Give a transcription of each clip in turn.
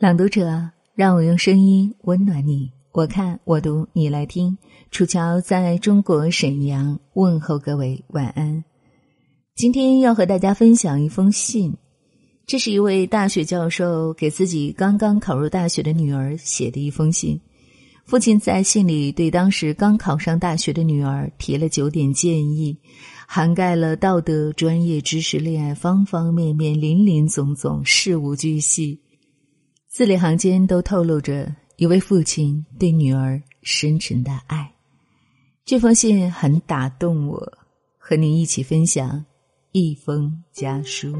朗读者，让我用声音温暖你。我看，我读，你来听。楚乔在中国沈阳问候各位晚安。今天要和大家分享一封信，这是一位大学教授给自己刚刚考入大学的女儿写的一封信。父亲在信里对当时刚考上大学的女儿提了九点建议，涵盖了道德、专业知识、恋爱方方面面，林林总总，事无巨细。字里行间都透露着一位父亲对女儿深沉的爱。这封信很打动我，和您一起分享一封家书。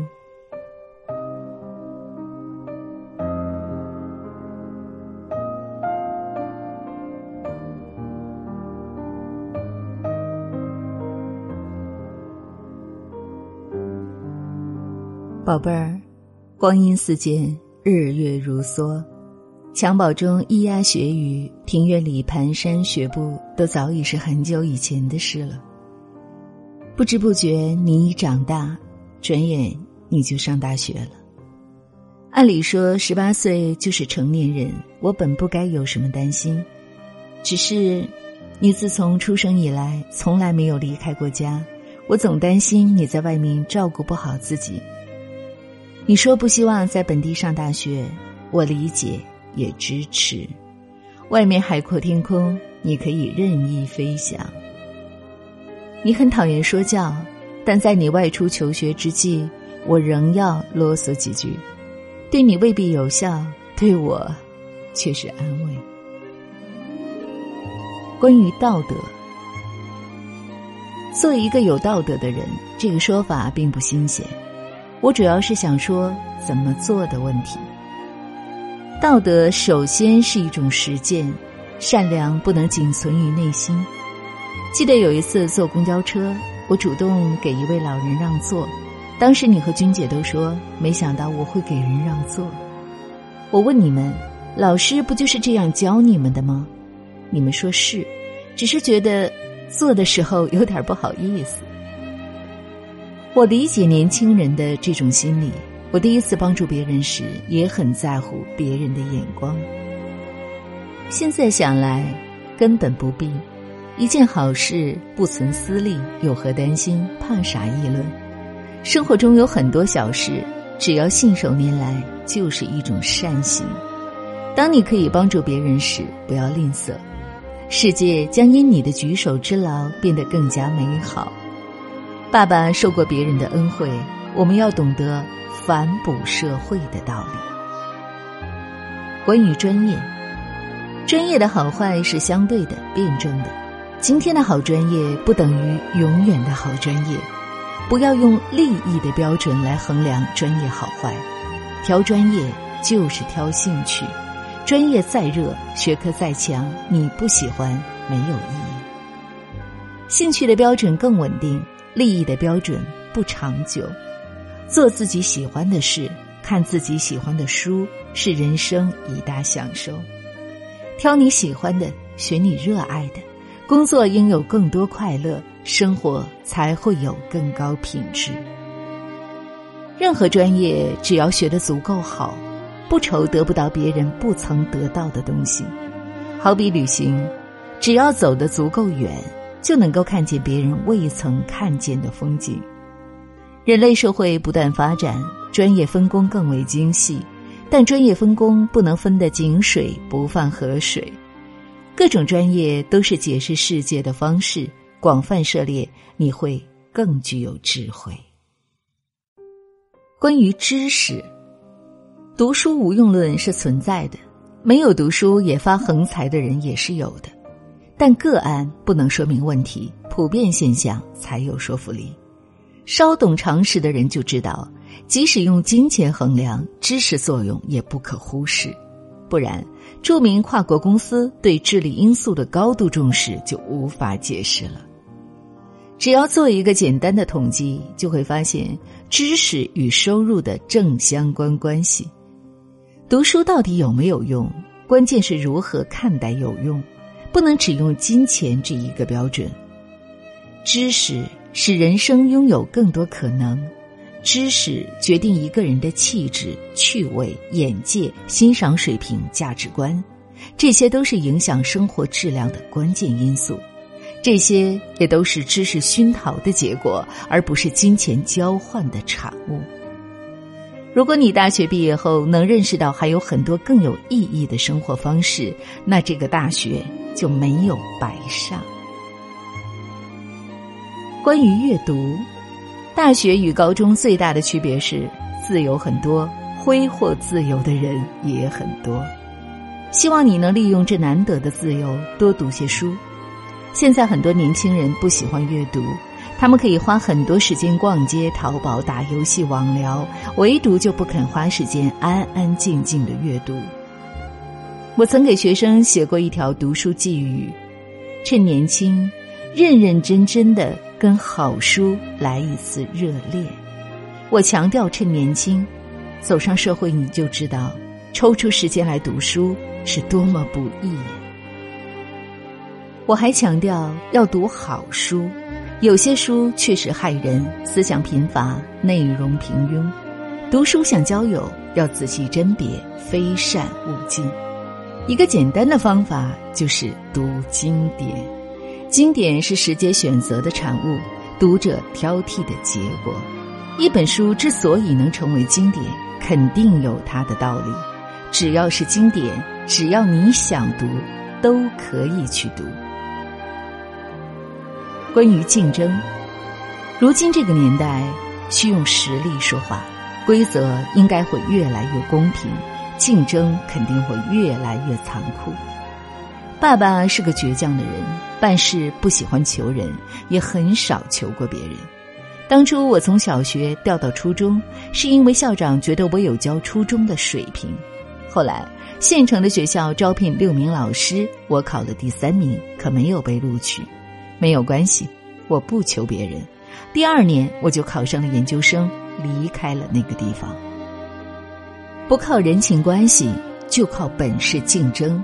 宝贝儿，光阴似箭。日月如梭，襁褓中咿呀学语，庭院里蹒跚学步，都早已是很久以前的事了。不知不觉，你已长大，转眼你就上大学了。按理说，十八岁就是成年人，我本不该有什么担心。只是，你自从出生以来，从来没有离开过家，我总担心你在外面照顾不好自己。你说不希望在本地上大学，我理解也支持。外面海阔天空，你可以任意飞翔。你很讨厌说教，但在你外出求学之际，我仍要啰嗦几句，对你未必有效，对我却是安慰。关于道德，做一个有道德的人，这个说法并不新鲜。我主要是想说怎么做的问题。道德首先是一种实践，善良不能仅存于内心。记得有一次坐公交车，我主动给一位老人让座，当时你和君姐都说没想到我会给人让座。我问你们，老师不就是这样教你们的吗？你们说是，只是觉得做的时候有点不好意思。我理解年轻人的这种心理。我第一次帮助别人时，也很在乎别人的眼光。现在想来，根本不必。一件好事不存私利，有何担心？怕啥议论？生活中有很多小事，只要信手拈来，就是一种善行。当你可以帮助别人时，不要吝啬，世界将因你的举手之劳变得更加美好。爸爸受过别人的恩惠，我们要懂得反哺社会的道理。关于专业，专业的好坏是相对的、辩证的。今天的好专业不等于永远的好专业。不要用利益的标准来衡量专业好坏。挑专业就是挑兴趣，专业再热，学科再强，你不喜欢没有意义。兴趣的标准更稳定。利益的标准不长久，做自己喜欢的事，看自己喜欢的书，是人生一大享受。挑你喜欢的，选你热爱的，工作应有更多快乐，生活才会有更高品质。任何专业，只要学得足够好，不愁得不到别人不曾得到的东西。好比旅行，只要走得足够远。就能够看见别人未曾看见的风景。人类社会不断发展，专业分工更为精细，但专业分工不能分得井水不犯河水。各种专业都是解释世界的方式，广泛涉猎，你会更具有智慧。关于知识，读书无用论是存在的，没有读书也发横财的人也是有的。但个案不能说明问题，普遍现象才有说服力。稍懂常识的人就知道，即使用金钱衡量，知识作用也不可忽视。不然，著名跨国公司对智力因素的高度重视就无法解释了。只要做一个简单的统计，就会发现知识与收入的正相关关系。读书到底有没有用？关键是如何看待有用。不能只用金钱这一个标准。知识使人生拥有更多可能，知识决定一个人的气质、趣味、眼界、欣赏水平、价值观，这些都是影响生活质量的关键因素。这些也都是知识熏陶的结果，而不是金钱交换的产物。如果你大学毕业后能认识到还有很多更有意义的生活方式，那这个大学就没有白上。关于阅读。大学与高中最大的区别是，自由很多，挥霍自由的人也很多。希望你能利用这难得的自由，多读些书。现在很多年轻人不喜欢阅读，他们可以花很多时间逛街、淘宝、打游戏、网聊，唯独就不肯花时间安安静静的阅读。我曾给学生写过一条读书寄语：趁年轻，认认真真的。跟好书来一次热恋，我强调趁年轻，走上社会你就知道，抽出时间来读书是多么不易。我还强调要读好书，有些书确实害人，思想贫乏，内容平庸。读书想交友，要仔细甄别，非善勿近。一个简单的方法就是读经典。经典是时间选择的产物，读者挑剔的结果。一本书之所以能成为经典，肯定有它的道理。只要是经典，只要你想读，都可以去读。关于竞争，如今这个年代需用实力说话，规则应该会越来越公平，竞争肯定会越来越残酷。爸爸是个倔强的人，办事不喜欢求人，也很少求过别人。当初我从小学调到初中，是因为校长觉得我有教初中的水平。后来县城的学校招聘六名老师，我考了第三名，可没有被录取。没有关系，我不求别人。第二年我就考上了研究生，离开了那个地方。不靠人情关系，就靠本事竞争。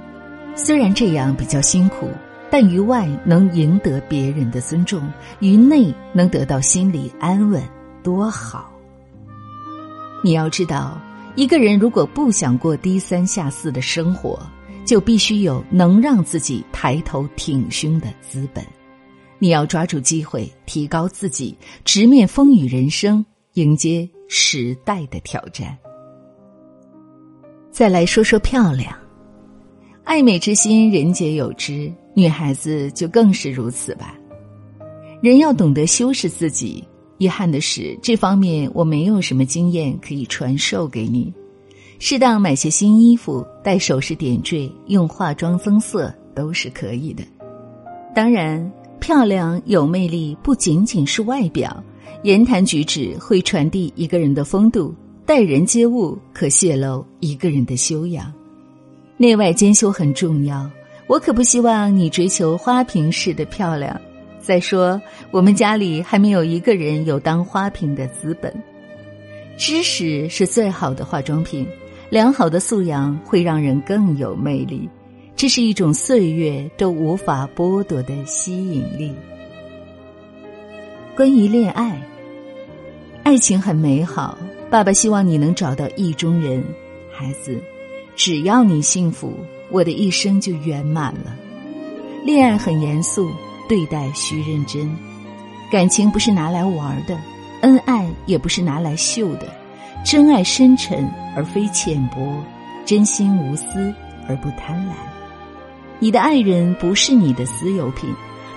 虽然这样比较辛苦，但于外能赢得别人的尊重，于内能得到心理安稳，多好。你要知道，一个人如果不想过低三下四的生活，就必须有能让自己抬头挺胸的资本。你要抓住机会，提高自己，直面风雨人生，迎接时代的挑战。再来说说漂亮。爱美之心，人皆有之，女孩子就更是如此吧。人要懂得修饰自己。遗憾的是，这方面我没有什么经验可以传授给你。适当买些新衣服，戴首饰点缀，用化妆增色都是可以的。当然，漂亮有魅力不仅仅是外表，言谈举止会传递一个人的风度，待人接物可泄露一个人的修养。内外兼修很重要，我可不希望你追求花瓶式的漂亮。再说，我们家里还没有一个人有当花瓶的资本。知识是最好的化妆品，良好的素养会让人更有魅力，这是一种岁月都无法剥夺的吸引力。关于恋爱，爱情很美好，爸爸希望你能找到意中人，孩子。只要你幸福，我的一生就圆满了。恋爱很严肃，对待需认真。感情不是拿来玩的，恩爱也不是拿来秀的。真爱深沉而非浅薄，真心无私而不贪婪。你的爱人不是你的私有品，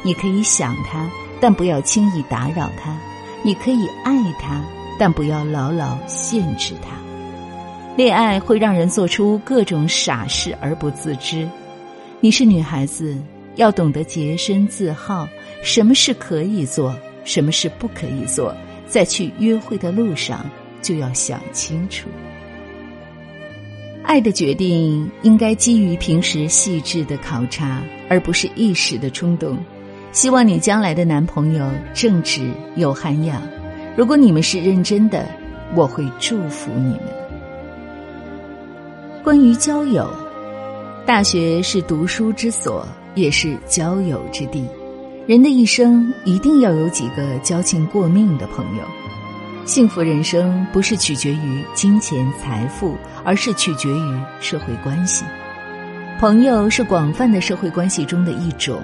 你可以想他，但不要轻易打扰他；你可以爱他，但不要牢牢限制他。恋爱会让人做出各种傻事而不自知。你是女孩子，要懂得洁身自好，什么事可以做，什么事不可以做，在去约会的路上就要想清楚。爱的决定应该基于平时细致的考察，而不是一时的冲动。希望你将来的男朋友正直有涵养。如果你们是认真的，我会祝福你们。关于交友，大学是读书之所，也是交友之地。人的一生一定要有几个交情过命的朋友。幸福人生不是取决于金钱财富，而是取决于社会关系。朋友是广泛的社会关系中的一种，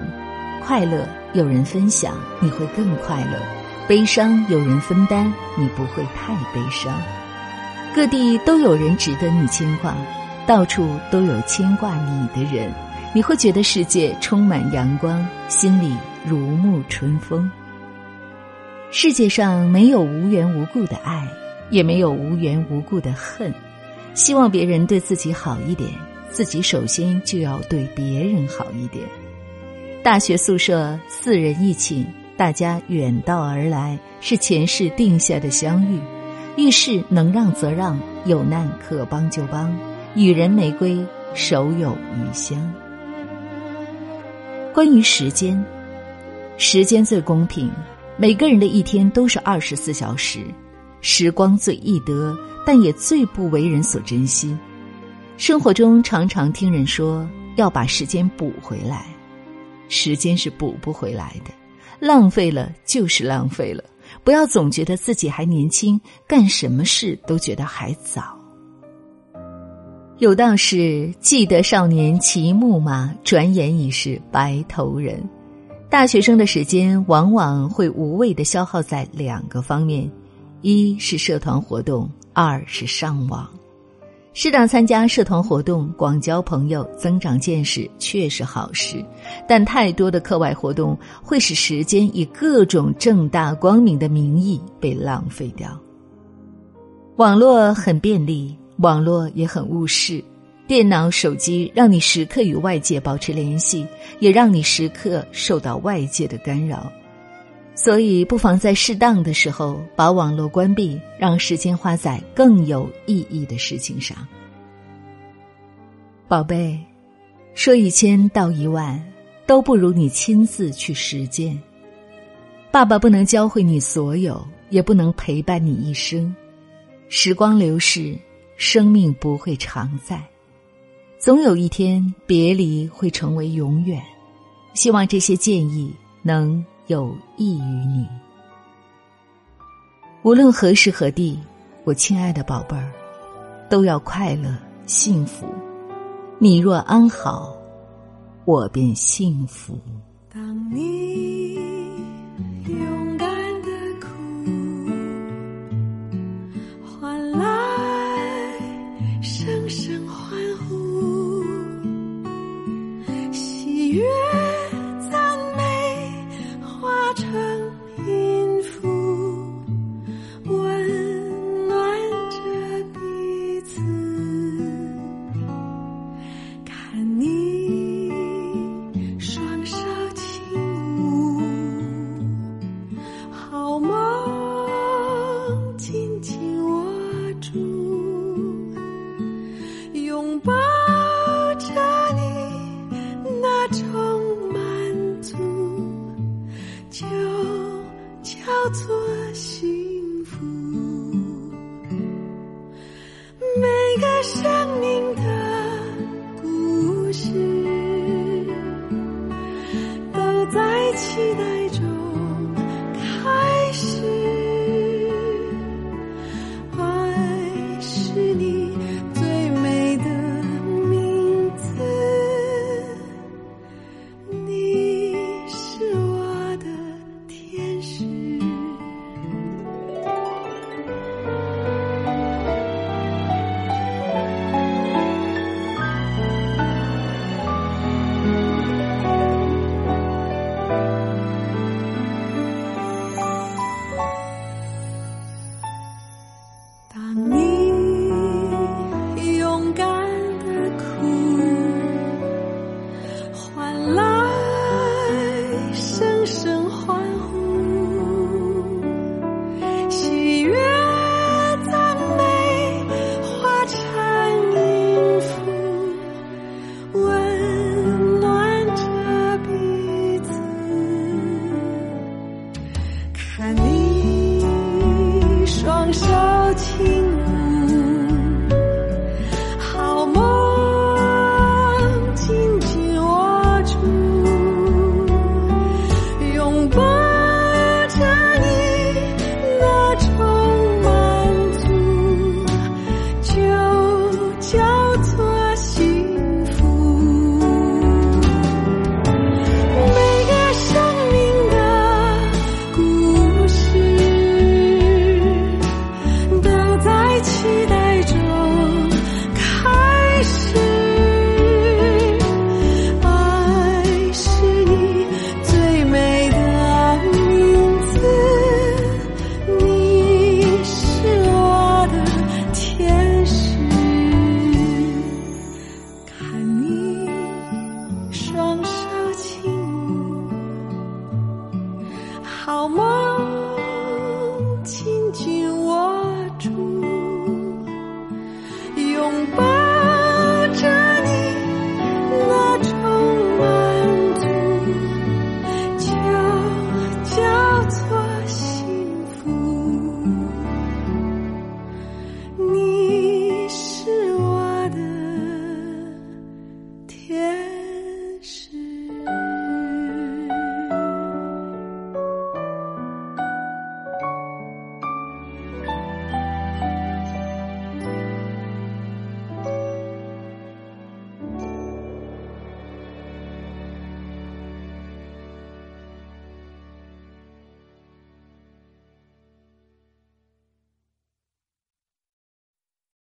快乐有人分享，你会更快乐；悲伤有人分担，你不会太悲伤。各地都有人值得你牵挂，到处都有牵挂你的人，你会觉得世界充满阳光，心里如沐春风。世界上没有无缘无故的爱，也没有无缘无故的恨。希望别人对自己好一点，自己首先就要对别人好一点。大学宿舍四人一寝，大家远道而来，是前世定下的相遇。遇事能让则让，有难可帮就帮，与人玫瑰，手有余香。关于时间，时间最公平，每个人的一天都是二十四小时，时光最易得，但也最不为人所珍惜。生活中常常听人说要把时间补回来，时间是补不回来的，浪费了就是浪费了。不要总觉得自己还年轻，干什么事都觉得还早。有道是：“记得少年骑木马，转眼已是白头人。”大学生的时间往往会无谓的消耗在两个方面：一是社团活动，二是上网。适当参加社团活动，广交朋友，增长见识，确是好事。但太多的课外活动会使时间以各种正大光明的名义被浪费掉。网络很便利，网络也很务实。电脑、手机让你时刻与外界保持联系，也让你时刻受到外界的干扰。所以，不妨在适当的时候把网络关闭，让时间花在更有意义的事情上。宝贝，说一千道一万，都不如你亲自去实践。爸爸不能教会你所有，也不能陪伴你一生。时光流逝，生命不会常在，总有一天别离会成为永远。希望这些建议能。有益于你。无论何时何地，我亲爱的宝贝儿，都要快乐幸福。你若安好，我便幸福。当你长做戏。